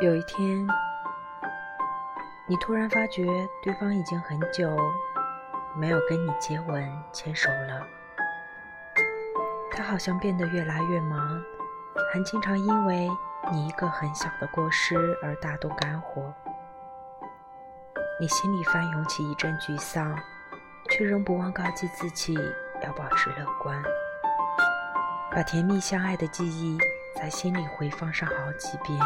有一天，你突然发觉对方已经很久没有跟你接吻、牵手了，他好像变得越来越忙，还经常因为你一个很小的过失而大动肝火。你心里翻涌起一阵沮丧，却仍不忘告诫自己要保持乐观，把甜蜜相爱的记忆在心里回放上好几遍。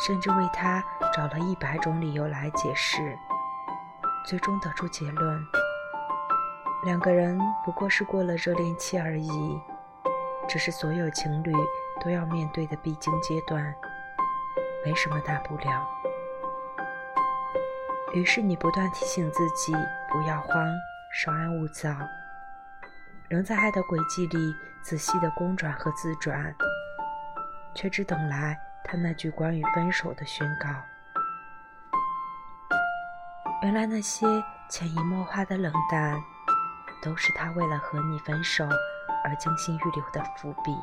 甚至为他找了一百种理由来解释，最终得出结论：两个人不过是过了热恋期而已，这是所有情侣都要面对的必经阶段，没什么大不了。于是你不断提醒自己不要慌，稍安勿躁，仍在爱的轨迹里仔细的公转和自转，却只等来。他那句关于分手的宣告，原来那些潜移默化的冷淡，都是他为了和你分手而精心预留的伏笔。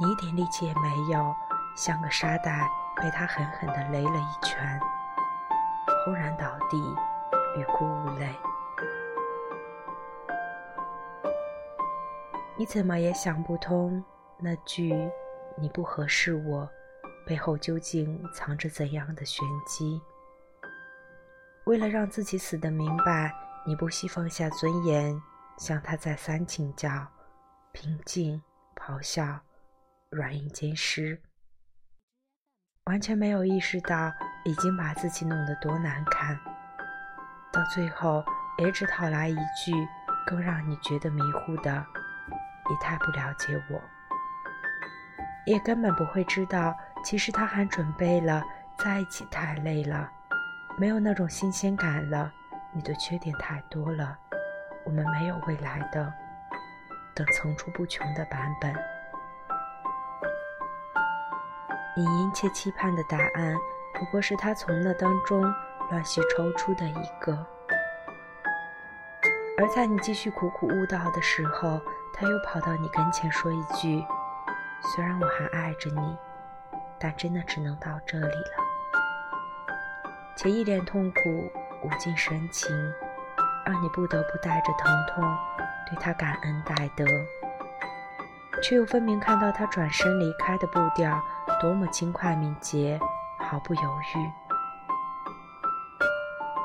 你一点力气也没有，像个沙袋被他狠狠地擂了一拳，轰然倒地，欲哭无泪。你怎么也想不通那句。你不合适我，背后究竟藏着怎样的玄机？为了让自己死得明白，你不惜放下尊严，向他再三请教，平静、咆哮、软硬兼施，完全没有意识到已经把自己弄得多难看。到最后，也只讨来一句更让你觉得迷糊的：“你太不了解我。”也根本不会知道，其实他还准备了在一起太累了，没有那种新鲜感了。你的缺点太多了，我们没有未来的，等层出不穷的版本。你殷切期盼的答案，不过是他从那当中乱序抽出的一个。而在你继续苦苦悟道的时候，他又跑到你跟前说一句。虽然我还爱着你，但真的只能到这里了。且一脸痛苦、无尽深情，让你不得不带着疼痛对他感恩戴德，却又分明看到他转身离开的步调多么轻快敏捷，毫不犹豫。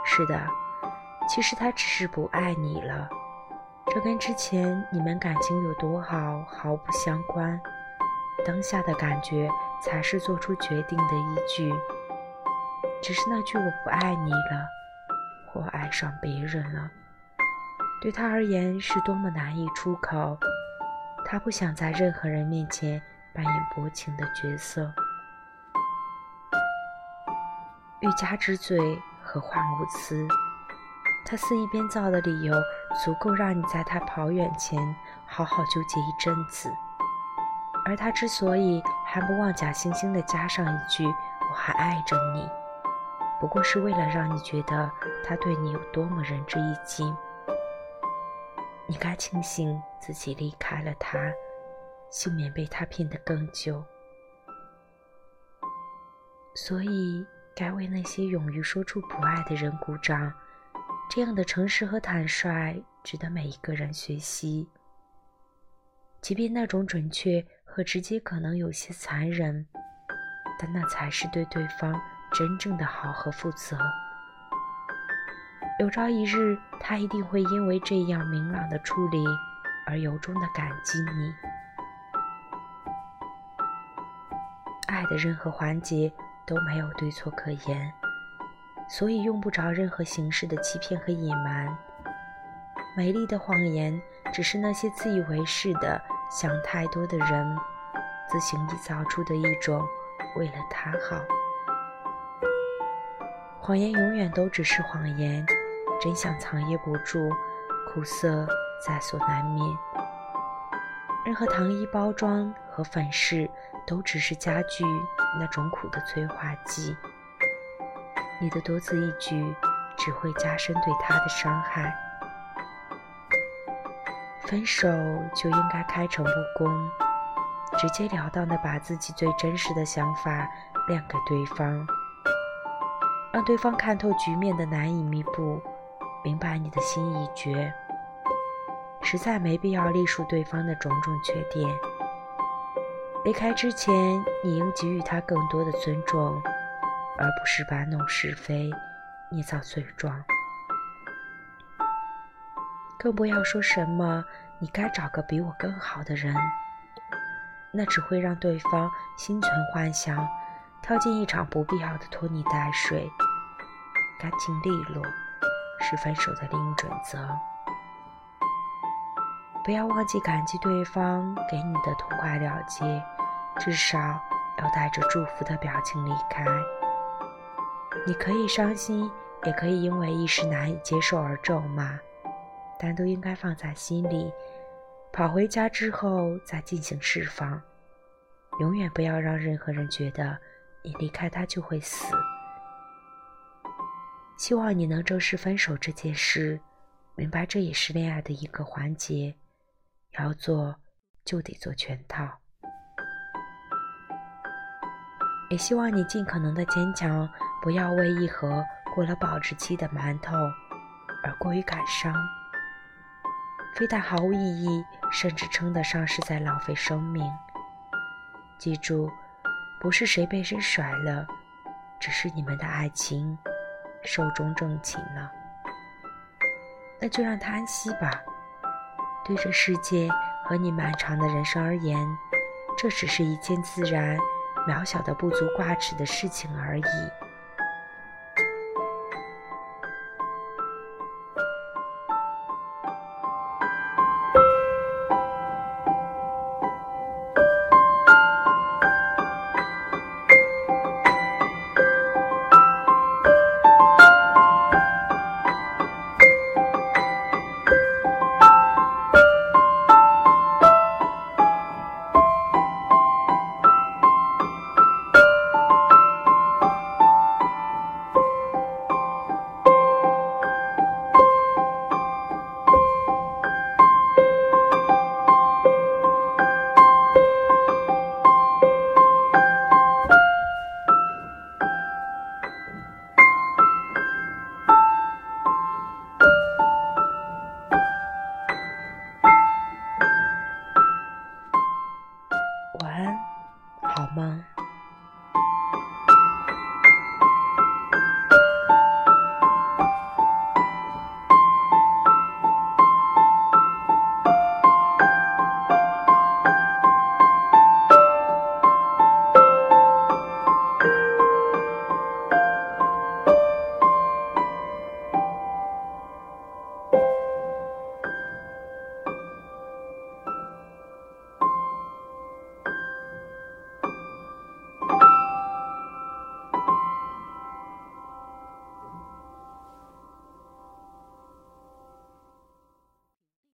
是的，其实他只是不爱你了，这跟之前你们感情有多好毫不相关。当下的感觉才是做出决定的依据。只是那句“我不爱你了”或爱上别人了，对他而言是多么难以出口。他不想在任何人面前扮演薄情的角色。欲加之罪，何患无辞？他肆意编造的理由，足够让你在他跑远前好好纠结一阵子。而他之所以还不忘假惺惺地加上一句“我还爱着你”，不过是为了让你觉得他对你有多么仁至义尽。你该庆幸自己离开了他，幸免被他骗得更久。所以，该为那些勇于说出不爱的人鼓掌。这样的诚实和坦率，值得每一个人学习。即便那种准确。和直接可能有些残忍，但那才是对对方真正的好和负责。有朝一日，他一定会因为这样明朗的处理而由衷的感激你。爱的任何环节都没有对错可言，所以用不着任何形式的欺骗和隐瞒。美丽的谎言，只是那些自以为是的。想太多的人，自行臆造出的一种为了他好。谎言永远都只是谎言，真相藏掖不住，苦涩在所难免。任何糖衣包装和粉饰，都只是加剧那种苦的催化剂。你的多此一举，只会加深对他的伤害。分手就应该开诚布公，直截了当的把自己最真实的想法亮给对方，让对方看透局面的难以弥补，明白你的心已决。实在没必要历述对方的种种缺点。离开之前，你应给予他更多的尊重，而不是搬弄是非、捏造罪状。更不要说什么“你该找个比我更好的人”，那只会让对方心存幻想，跳进一场不必要的拖泥带水。干净利落是分手的另一准则。不要忘记感激对方给你的痛快了结，至少要带着祝福的表情离开。你可以伤心，也可以因为一时难以接受而咒骂，但都应该放在心里。跑回家之后再进行释放。永远不要让任何人觉得你离开他就会死。希望你能正视分手这件事，明白这也是恋爱的一个环节。要做就得做全套，也希望你尽可能的坚强，不要为一盒过了保质期的馒头而过于感伤。非但毫无意义，甚至称得上是在浪费生命。记住，不是谁被谁甩了，只是你们的爱情寿终正寝了。那就让他安息吧。对这世界和你漫长的人生而言，这只是一件自然、渺小的、不足挂齿的事情而已。